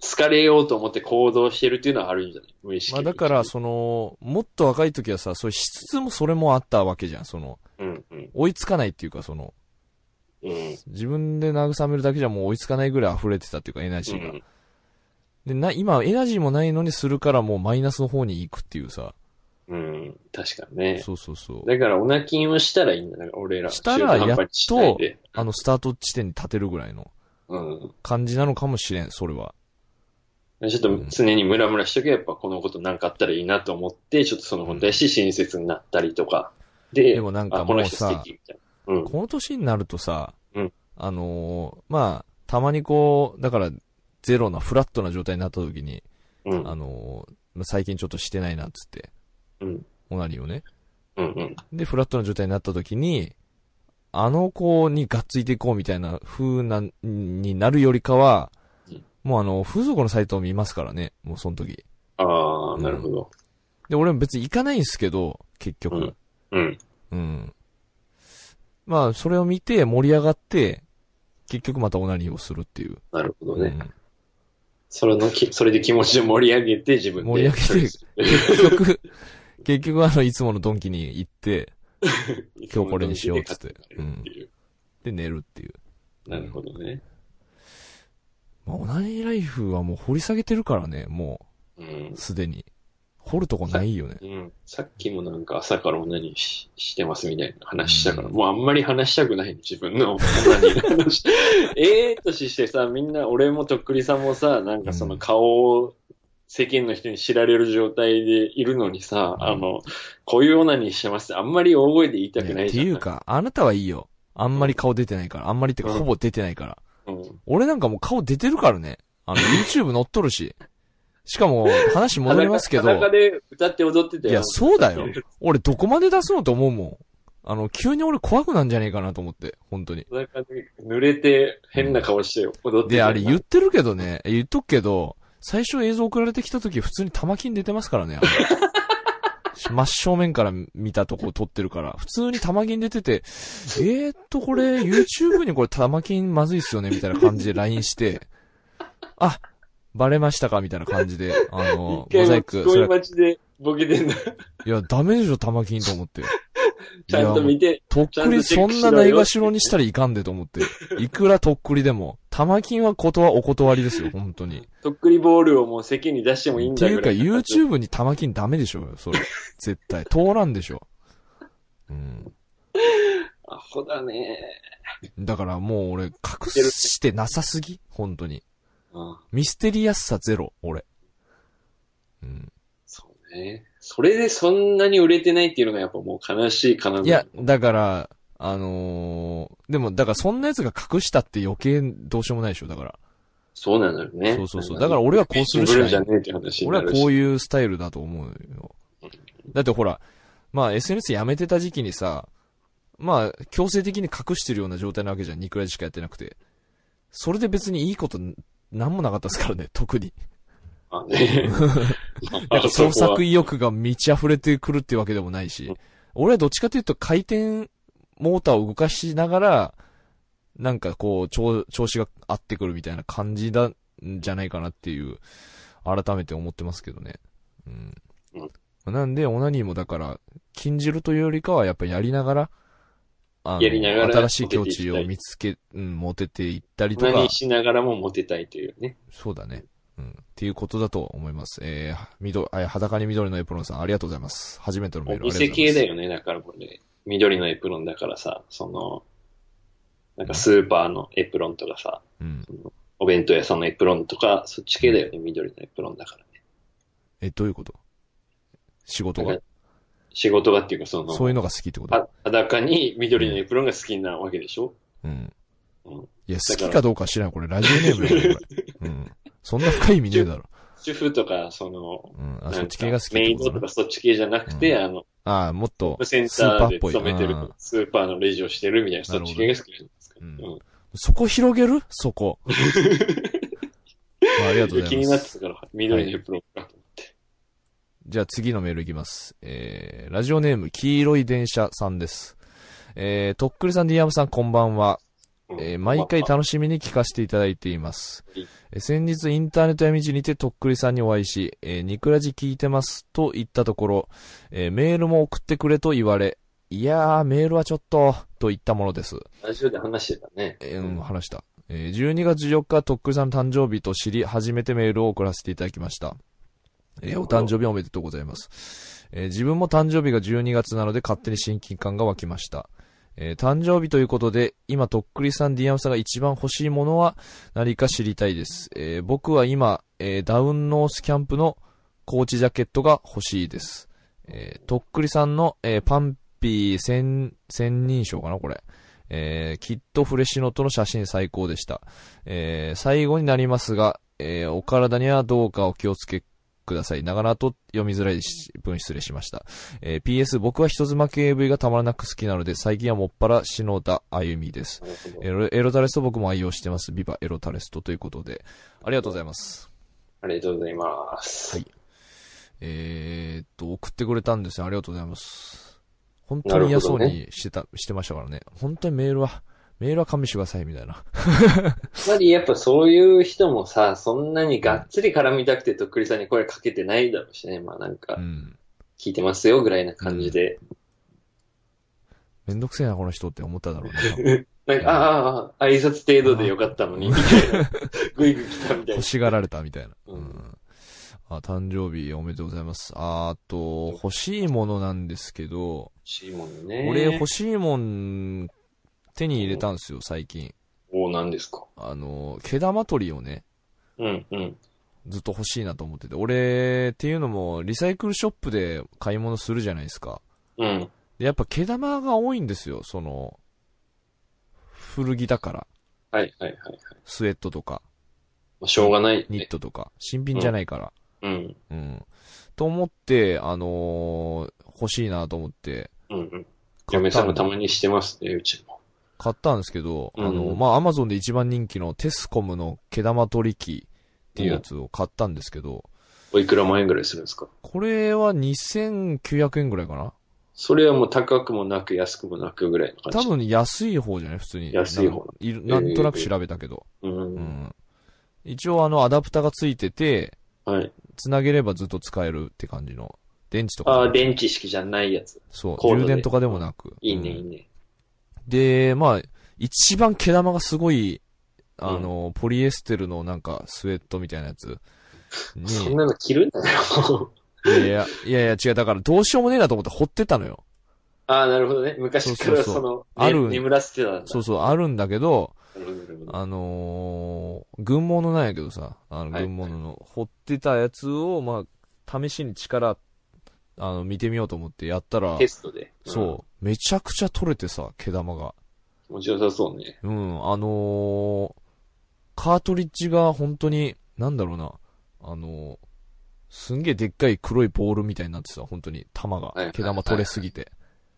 好かれようと思って行動してるっていうのはあるんじゃない？無意識まあ、だから、その、もっと若い時はさ、そういう質もそれもあったわけじゃん。その、うん、うん、追いつかないっていうか、その、うん。自分で慰めるだけじゃもう追いつかないぐらい溢れてたっていうか、エナジーが。うんで、な、今、エナジーもないのにするからもうマイナスの方に行くっていうさ。うん、確かにね。そうそうそう。だから、オナキンをしたらいいんだ。俺ら。したら中途半端にしないであの、スタート地点に立てるぐらいのうん。感じなのかもしれん、それは。ちょっと常にムラムラしとけば、やっぱこのことなんかあったらいいなと思って、ちょっとその子に対して親切になったりとか。で、でもなんかあ、この人もうさ素敵みたいな。うん。この年になるとさ、うんあのーまあ、たまにこう、だから、ゼロな、フラットな状態になった時に、うん。あのーまあ最近ちょっとしてないなっつって、うん。オナニーをね。うん。うん。で、フラットな状態になった時に、あの子にがっついていこうみたいな風な、になるよりかはうん、もうあの、風俗のサイトを見ますからね、もうその時。ああ、なるほど。で、俺も別に行かないんですけど、結局。うんうん。うん。まあ、それを見て盛り上がって、結局またオナニーをするっていう。なるほどね。うんそれのき、それで気持ちを盛り上げて自分で。盛り上げて 結局、結局あの、いつものドンキに行って、今日これにしようっつってうんで寝るっていう。なるほどね。まあ、オナニーライフはもう掘り下げてるからね、もう。すでに。掘るとこないよね。うん。さっきもなんか朝からオナニーししてますみたいな話したから、うんもうあんまり話したくない自分のオナニーの話。ええとしてさ、みんな、俺もとっくりさんもさ、なんかその顔を世間の人に知られる状態でいるのにさ、うんあの、こういうオナニーしてますってあんまり大声で言いたくないじゃん。いうか、あなたはいいよ。あんまり顔出てないから。あんまりってか、うんほぼ出てないから。うん。俺なんかもう顔出てるからね。あの、YouTube 載っとるし。しかも、話戻りますけど、裸で歌って踊ってたよ。いやそうだよ俺どこまで出すのと思うもん。あの、急に俺怖くなんじゃねえかなと思って、本当に。濡れて変な顔して踊ってたで、よあれ言ってるけどね、言っとくけど、最初映像送られてきた時普通に玉金出てますからね。あれ 真正面から見たとこ撮ってるから、普通に玉金出てて、えーっと、これ、YouTube にこれ玉金まずいっすよね、みたいな感じで LINE して、あ、バレましたか？みたいな感じで、あの、モザイク、聞こえそれ、待ちでボケてんだ。いや、ダメでしょ、玉金と思って。ちゃんと見て。とっくりそんなないがしろにしたらいかんでと思って。いくらとっくりでも。玉金はことはお断りですよ、本当に。とっくりボールをもう世間に出してもいいんっていうか。YouTube に玉金ダメでしょそれ。絶対。通らんでしょ。うん。アホだね。だからもう俺、隠してなさすぎ？本当に。うんミステリアスさゼロ、俺。うん。そうね。それでそんなに売れてないっていうのがやっぱもう悲しいかな。いや、だから、あのーでも、だからそんなやつが隠したって余計どうしようもないでしょ、だから。そうなのよね。そうそうそうだから俺はこうするしかない俺。はこういうスタイルだと思うよ。だってほら、まあ SNS やめてた時期にさ、まあ強制的に隠してるような状態なわけじゃん、ニクラジしかやってなくて。それで別にいいことなんもなかったですからね、特に。あね。なんか創作意意欲が満ち溢れてくるってわけでもないし、俺はどっちかというと回転モーターを動かしながら、なんかこう、調調子が合ってくるみたいな感じだ、んじゃないかなっていう、改めて思ってますけどね。うん。なんで、オナニーもだから、禁じるというよりかは、やっぱやりながら、あのやりながら新しい境地を見つけ、うん、モテていったりとか何、しながらもモテたいというね。そうだね。うん。っていうことだと思います。えー、緑、あ裸に緑のエプロンさん、ありがとうございます。初めてのメールあお店りがとうございます。系だよね。だからこれ、緑のエプロンだからさ、その、なんかスーパーのエプロンとかさ、うん。お弁当屋さんのエプロンとか、そっち系だよね。緑のエプロンだからね。え、どういうこと？仕事が？仕事がっていうか、その、そういうのが好きってこと？あ裸に緑のエプロンが好きなわけでしょ？うん。うんいや、好きかどうかは知らない。これ、ラジオネームやろ、これ。うん。そんな深い意味ねえだろ。主婦とか、その、うん。あ、そっち系が好きっメイドとかそっち系じゃなくて、うんあの、ああ、もっと、センスーターで。勤めてるスーパーのレジをしてるみたいな、そっち系が好きじゃないですか。うんそこ広げる？そこ。まあ、ありがとうござ気います。になってたから、緑のエプロンかと。じゃあ次のメールいきます。えー、ラジオネーム、黄色い電車さんです。えー、とっくりさん、ディアムさん、こんばんは。うんえー毎回楽しみに聞かせていただいています。えー先日インターネット闇道にてとっくりさんにお会いし、えーニクラジ聞いてますと言ったところ、えーメールも送ってくれと言われ、いやー、メールはちょっと、と言ったものです。ラジオで話してたね。えーうん、話した。えー12月14日、とっくりさんの誕生日と知り、初めてメールを送らせていただきました。えーお誕生日おめでとうございます。えー自分も誕生日が12月なので勝手に親近感が湧きました。えー誕生日ということで、今、とっくりさん、ディアムさんが一番欲しいものは何か知りたいです。えー僕は今、えーダウンノースキャンプのコーチジャケットが欲しいです。えとっくりさんの、えパンピー千、千人称かなこれ。えきっとフレッシュノートの写真最高でした。え最後になりますが、えお体にはどうかお気をつけください。長々と読みづらいし文失礼しました。えー PS 僕は人妻系 AV がたまらなく好きなので、最近はもっぱら篠田あゆみです。エロエロタレスト僕も愛用してます。ビバエロタレストということで、ありがとうございます。ありがとうございます。はいえーっと、送ってくれたんですよ。ありがとうございます。本当に嫌そうにしてた、してましたからね。本当にメールは、メールは勘弁してください、みたいな。やっぱりやっぱそういう人もさ、そんなにがっつり絡みたくてとっくりさんに声かけてないだろうしね。まあなんかう、ん。聞いてますよぐらいな感じで。めんどくせえな、この人って思っただろうね。なんか、ああ、挨拶程度でよかったのに、みたいな。ぐいぐい来たみたいな欲。しがられたみたいな。ううんん。あ、誕生日おめでとうございます。ああと、欲しいものなんですけど、欲しいもんね。俺欲しいもん、手に入れたんですよ、最近。おお、なんですか。あの、毛玉取りをね、うん、うん。ずっと欲しいなと思ってて。俺、っていうのも、リサイクルショップで買い物するじゃないですか。うん。でやっぱ毛玉が多いんですよ、その、古着だから。はい、はい、はい。はいスウェットとか、まあ、しょうがない、ニッね。トとか、新品じゃないから。うん。うん。と思って、あのー欲しいなと思って、うん、うん。買嫁さんがたまにしてますね、うちも。買ったんですけど、うんあの、まあ、アマゾンで一番人気のテスコムの毛玉取り機っていうやつを買ったんですけど、おいくら万円ぐらいするんですか？これは2900円ぐらいかなそれはもう高くもなく安くもなくぐらいの感じ？多分安い方じゃない？普通に。安い方ななんとなく調べたけど。うん。うん。一応あのアダプタがついてて、はい。つなげればずっと使えるって感じの。電池とか。ああ、電池式じゃないやつ。そう。充電とかでもなく。いいね、うんいいね。で、まあ、一番毛玉がすごい、あの、ポリエステルのなんかスウェットみたいなやつに、そんなの着るんだよ。いやいや、いやいや違う、だからどうしようもねえなと思って掘ってたのよ。ああ、なるほどね。昔からそうそうそうその、ねある眠らせてたんだ。そうそう、あるんだけど、あのー、軍物なんやけどさ、あの、はい軍物の、掘ってたやつを、まあ、試しに力、あの、見てみようと思ってやったらテ、ストで。うんそう、めちゃくちゃ取れてさ、毛玉が。気持ちよさそうね。うん、あのーカートリッジが本当に、なんだろうな、あのーすんげえでっかい黒いボールみたいになってさ、本当に玉がはいはい、毛玉取れすぎて。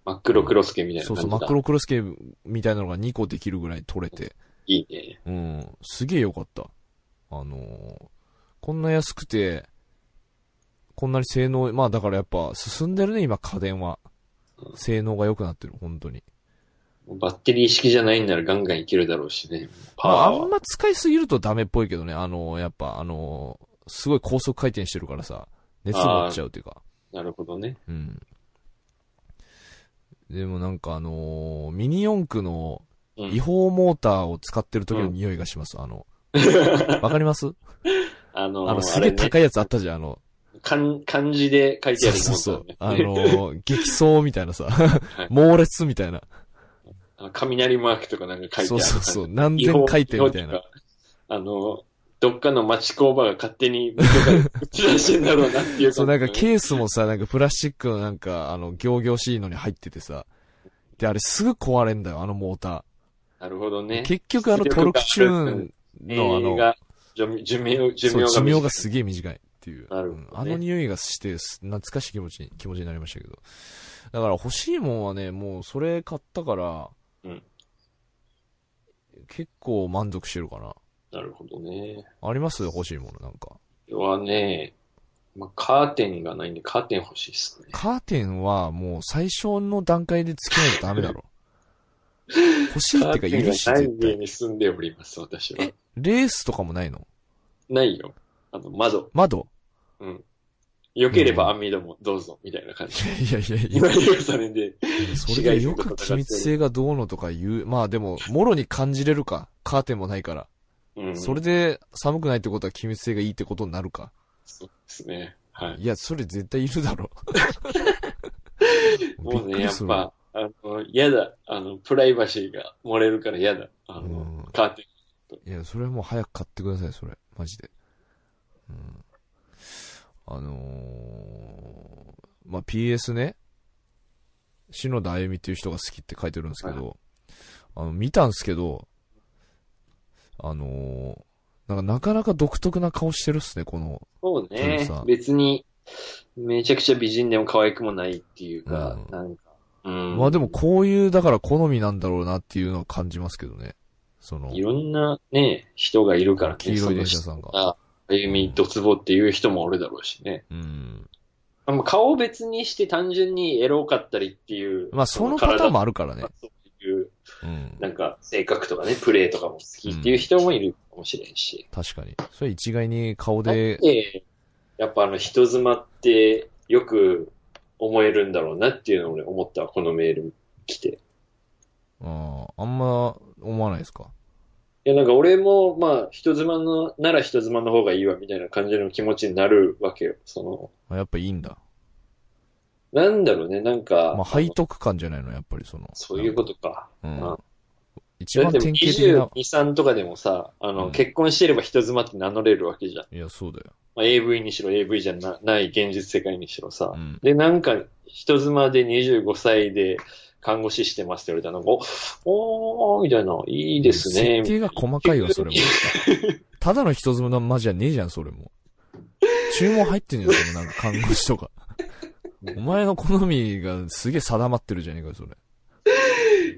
真っ黒クロスケみたいなそうそう、感じだ。マクロクロスケみたいなのが2個できるぐらい取れて、いいね。うん、すげえよかった。あのーこんな安くて、こんなに性能、まあだからやっぱ進んでるね、今家電は。性能が良くなってる、本当に。バッテリー式じゃないんならガンガンいけるだろうしね。パまあ、ワーは。あんま使いすぎるとダメっぽいけどね、あのーやっぱあのーすごい高速回転してるからさ、熱持っちゃうっていうか。なるほどね。うん。でもなんかあのーミニ四駆のうん違法モーターを使ってる時の匂いがします、あの。わかります？あのー、あの、すげえ高いやつあったじゃん、あの。漢漢字で書いてあるそうそうそう。あのー、激走みたいなさ、猛烈みたいな。雷マークとかなんか書いてある。そうそうそう。何千回転みたいな。。あの、どっかの町工場が勝手に 打ち出してんだろうなっていうそう、なんかケースもさ、なんかプラスチックのなんか、あの、行々しいのに入っててさ。で、あれすぐ壊れんだよ、あのモータなるほどねー。。結局あのトルクチューンのあの、寿命、寿命が寿命がすげえ短いっていう。ねうんあの匂いがして、す懐かしい気持ちに、気持ちになりましたけど。だから欲しいもんはね、もうそれ買ったから、うん結構満足してるかな。なるほどね。あります？欲しいものなんか。はね、まあ、カーテンがないんで、カーテン欲しいっすね。カーテンはもう最初の段階でつけないとダメだろ。欲しいっていうかいるし、カーテンがない。家に住んでおります、私はえ。レースとかもないの？ないよ。あの、窓。窓？うん。良ければ網戸もどうぞ、みたいな感じ。いやいやいや今言うそれで、それでよく機密性がどうのとか言う。まあでも、もろに感じれるか。カーテンもないから。うん。それで寒くないってことは機密性がいいってことになるか。そうですね。はい。いや、それ絶対いるだろ。もうね、やっぱ、あの、嫌だ。あの、プライバシーが漏れるから嫌だ。あうんの、カーテン。いや、それはもう早く買ってください、それ。マジで。うん。あのー、まあ、PS ね、篠田あゆみっていう人が好きって書いてるんですけど、あの、見たんすけど、あのー、なんかなかなか独特な顔してるっすね、この。そうね。別に、めちゃくちゃ美人でも可愛くもないっていうか、うんなんか、うん。まあでもこういう、だから好みなんだろうなっていうのを感じますけどね。そのい、ろんなね、人がいるからね。黄色い電車さんがあ、あゆみ、ドツボっていう人もおるだろうしね。うん。顔を別にして単純にエロかったりっていう。まあそのパターンもあるからね体。そういう、うん。なんか、性格とかね、プレイとかも好きっていう人もいるかもしれんし。確かに。それ一概に顔でで、、やっぱあの人妻ってよく思えるんだろうなっていうのを俺思ったわこのメール来て。ああんま思わないですか？いや、なんか俺も、まあ、人妻の、なら人妻の方がいいわ、みたいな感じの気持ちになるわけよ。その、あやっぱいいんだ。なんだろうね、なんか、まあ背徳感じゃないの、やっぱりその。そういうことか。うんあ。一番典型的な22、。3とかでもさ、あの、うん結婚してれば人妻って名乗れるわけじゃん。いや、そうだよ。まあ、AV にしろ AV じゃなない現実世界にしろさ。うん。で、なんか、人妻で25歳で看護師してますって言われたら、なんか、おおー、みたいな、いいですね。設定が細かいわ、それも。ただの人妻のマジじゃねえじゃん、それも。注文入ってんじゃん、そのなんか看護師とか。お前の好みがすげえ定まってるじゃねえかよ、それ。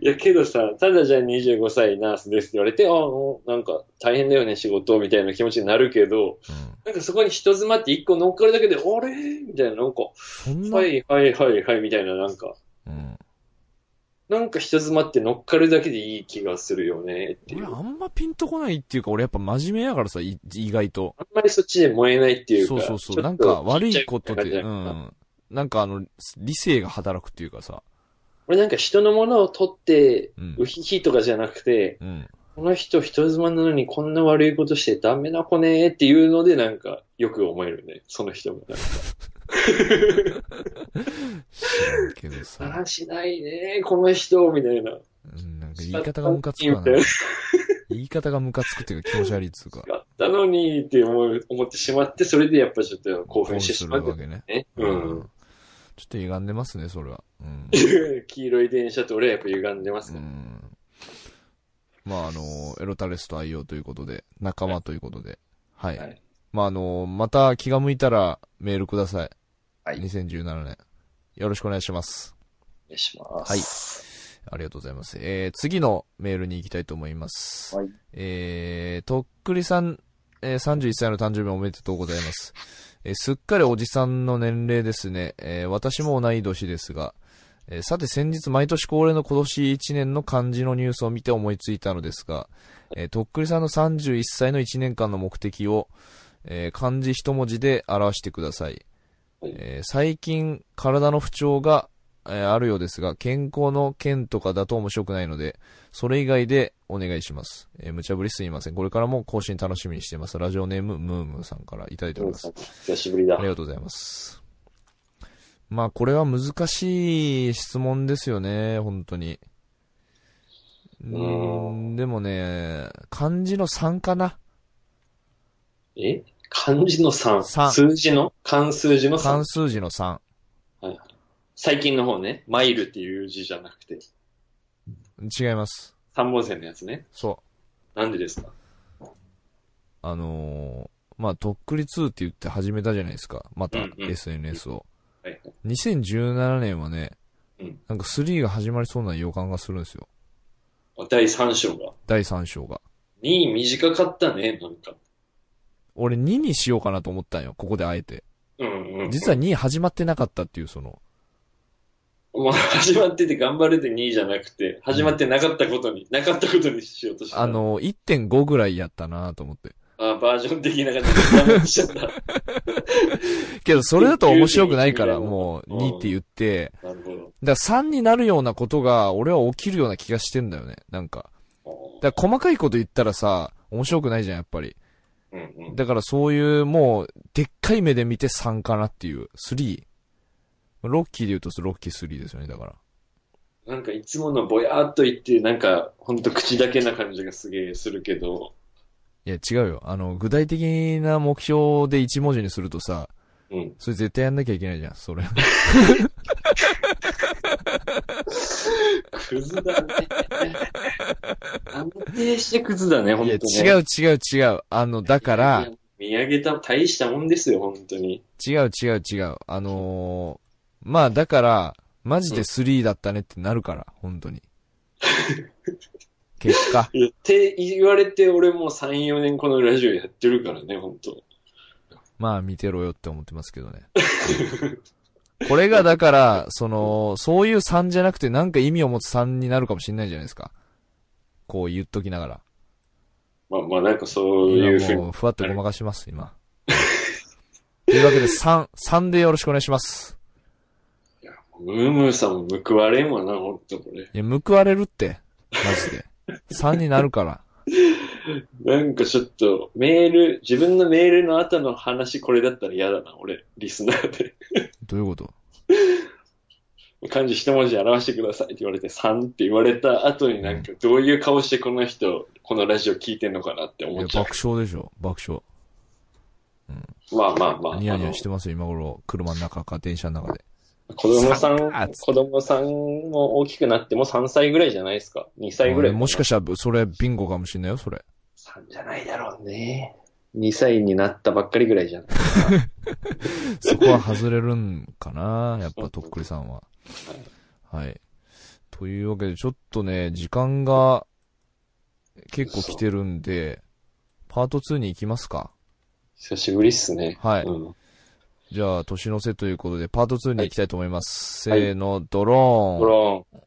いや、けどさ、ただじゃあ25歳ナースですって言われて、ああ、なんか大変だよね、仕事、みたいな気持ちになるけど、うん。なんかそこに人妻って一個乗っかるだけで、あれ？みたいな、なんか、そんな、はいはいはいはい、みたいな、なんか、うん。なんか人妻って乗っかるだけでいい気がするよね。俺あんまピンとこないっていうか、俺やっぱ真面目やからさ、い意外と。あんまりそっちで燃えないっていうか。そうそうそう。なんか悪いことで、うん。なんかあの、理性が働くっていうかさ。俺なんか人のものを取って、うひひとかじゃなくて、うん。この人人妻なのにこんな悪いことしてダメな子ねっていうのでなんかよく思えるね。その人もなんか。知らんけどさ。だらしないねこの人みたいな。うんなんか言い方がムカつくわな。言い方がムカつくっていうか気持ち悪いっつうか。たのにって思う思ってしまって、それでやっぱちょっと興奮してすしまうるわけね。ね。ううんん。ちょっと歪んでますね、それは。うん。黄色い電車と俺はやっぱ歪んでますから。うん。まあ、あの、エロタレスと愛用ということで、仲間ということで。はい。はいまあ、あの、また気が向いたらメールください。はい2017年。よろしくお願いします。お願いします。はいありがとうございます。えー、次のメールに行きたいと思います。はいえー、とっくりさん、えー、31歳の誕生日おめでとうございます。えーすっかりおじさんの年齢ですね。えー私も同い年ですが、えーさて先日毎年恒例の今年1年の漢字のニュースを見て思いついたのですが、えーとっくりさんの31歳の1年間の目的を、えー漢字一文字で表してください。はいえー最近体の不調が、えーあるようですが、健康の件とかだと面白くないので、それ以外でお願いします。えー無茶ぶりすいません。これからも更新楽しみにしています。ラジオネーム、ムームーさんからいただいております。久しぶりだあり。がとうございます。まあ、これは難しい質問ですよね、本当に。うーん、でもね、漢字の3かなえ？漢字の3。三数字の？漢数字の3漢。数字の3。最近の方ね。マイルっていう字じゃなくて。違います。3本線のやつね。そう。なんでですか？あのー、まあ、とっくり2って言って始めたじゃないですか。またうんうん SNS を。はい。2017年はね、うんなんか3が始まりそうな予感がするんですよ。第3章が。第3章が。2位短かったね、なんか。俺2にしようかなと思ったんよ。ここであえて。うんうん。実は2始まってなかったっていう、その、まあ、始まってて頑張れて2位じゃなくて、始まってなかったことに、なかったことにしようとした。あ、の、1.5ぐらいやったなと思って。あバージョン的な感じでダメにしちゃった。けど、それだと面白くないから、うんもう2って言って、なるほど。だから3になるようなことが、俺は起きるような気がしてんだよね。なんか。だから細かいこと言ったらさ、面白くないじゃん、やっぱり。うんうん。だからそういう、もう、でっかい目で見て3かなっていう。3。ロッキーで言うとロッキー3ですよね、だから。なんかいつものぼやーっと言って、なんかほんと口だけな感じがすげえするけど、いや、違うよ。あの、具体的な目標で1文字にするとさ、うん。それ絶対やんなきゃいけないじゃん、それ。クズだね。安定してクズだね、ほいや、んとね。違う違う違う。あの、だから、、見上げた、大したもんですよ、ほんとに。違う違う違う。あのー、まあだから、マジで3だったねってなるから、本当に。結果。って言われて俺もう3、4年このラジオやってるからね、ほんと。まあ見てろよって思ってますけどね。これがだから、その、そういう3じゃなくてなんか意味を持つ3になるかもしれないじゃないですか。こう言っときながら。まあまあなんかそういうふうに。今もうふわっとごまかします、今。というわけで3、3でよろしくお願いします。ムームーさんも報われんわな、ほんとこれ。いや、報われるって。マジで。3になるから。なんかちょっと、メール、自分のメールの後の話これだったら嫌だな、俺、リスナーで。どういうこと？漢字一文字で表してくださいって言われて3って言われた後になんかどういう顔してこの人、このラジオ聞いてんのかなって思っちゃう。爆笑でしょ爆笑。まあまあまあ。ニヤニヤしてますよ、今頃。車の中か電車の中で。子供さん子供さんも大きくなっても3歳ぐらいじゃないですか？2歳ぐらい。もしかしたら、それビンゴかもしんないよ、それ。3じゃないだろうね。2歳になったばっかりぐらいじゃない そこは外れるんかなやっぱとっくりさんは。はい。というわけで、ちょっとね、時間が結構来てるんで、パート2に行きますか。久しぶりっすね。はいうん。じゃあ、年の瀬ということで、パート2に行きたいと思います。はいせーの、ドローン。ドローン。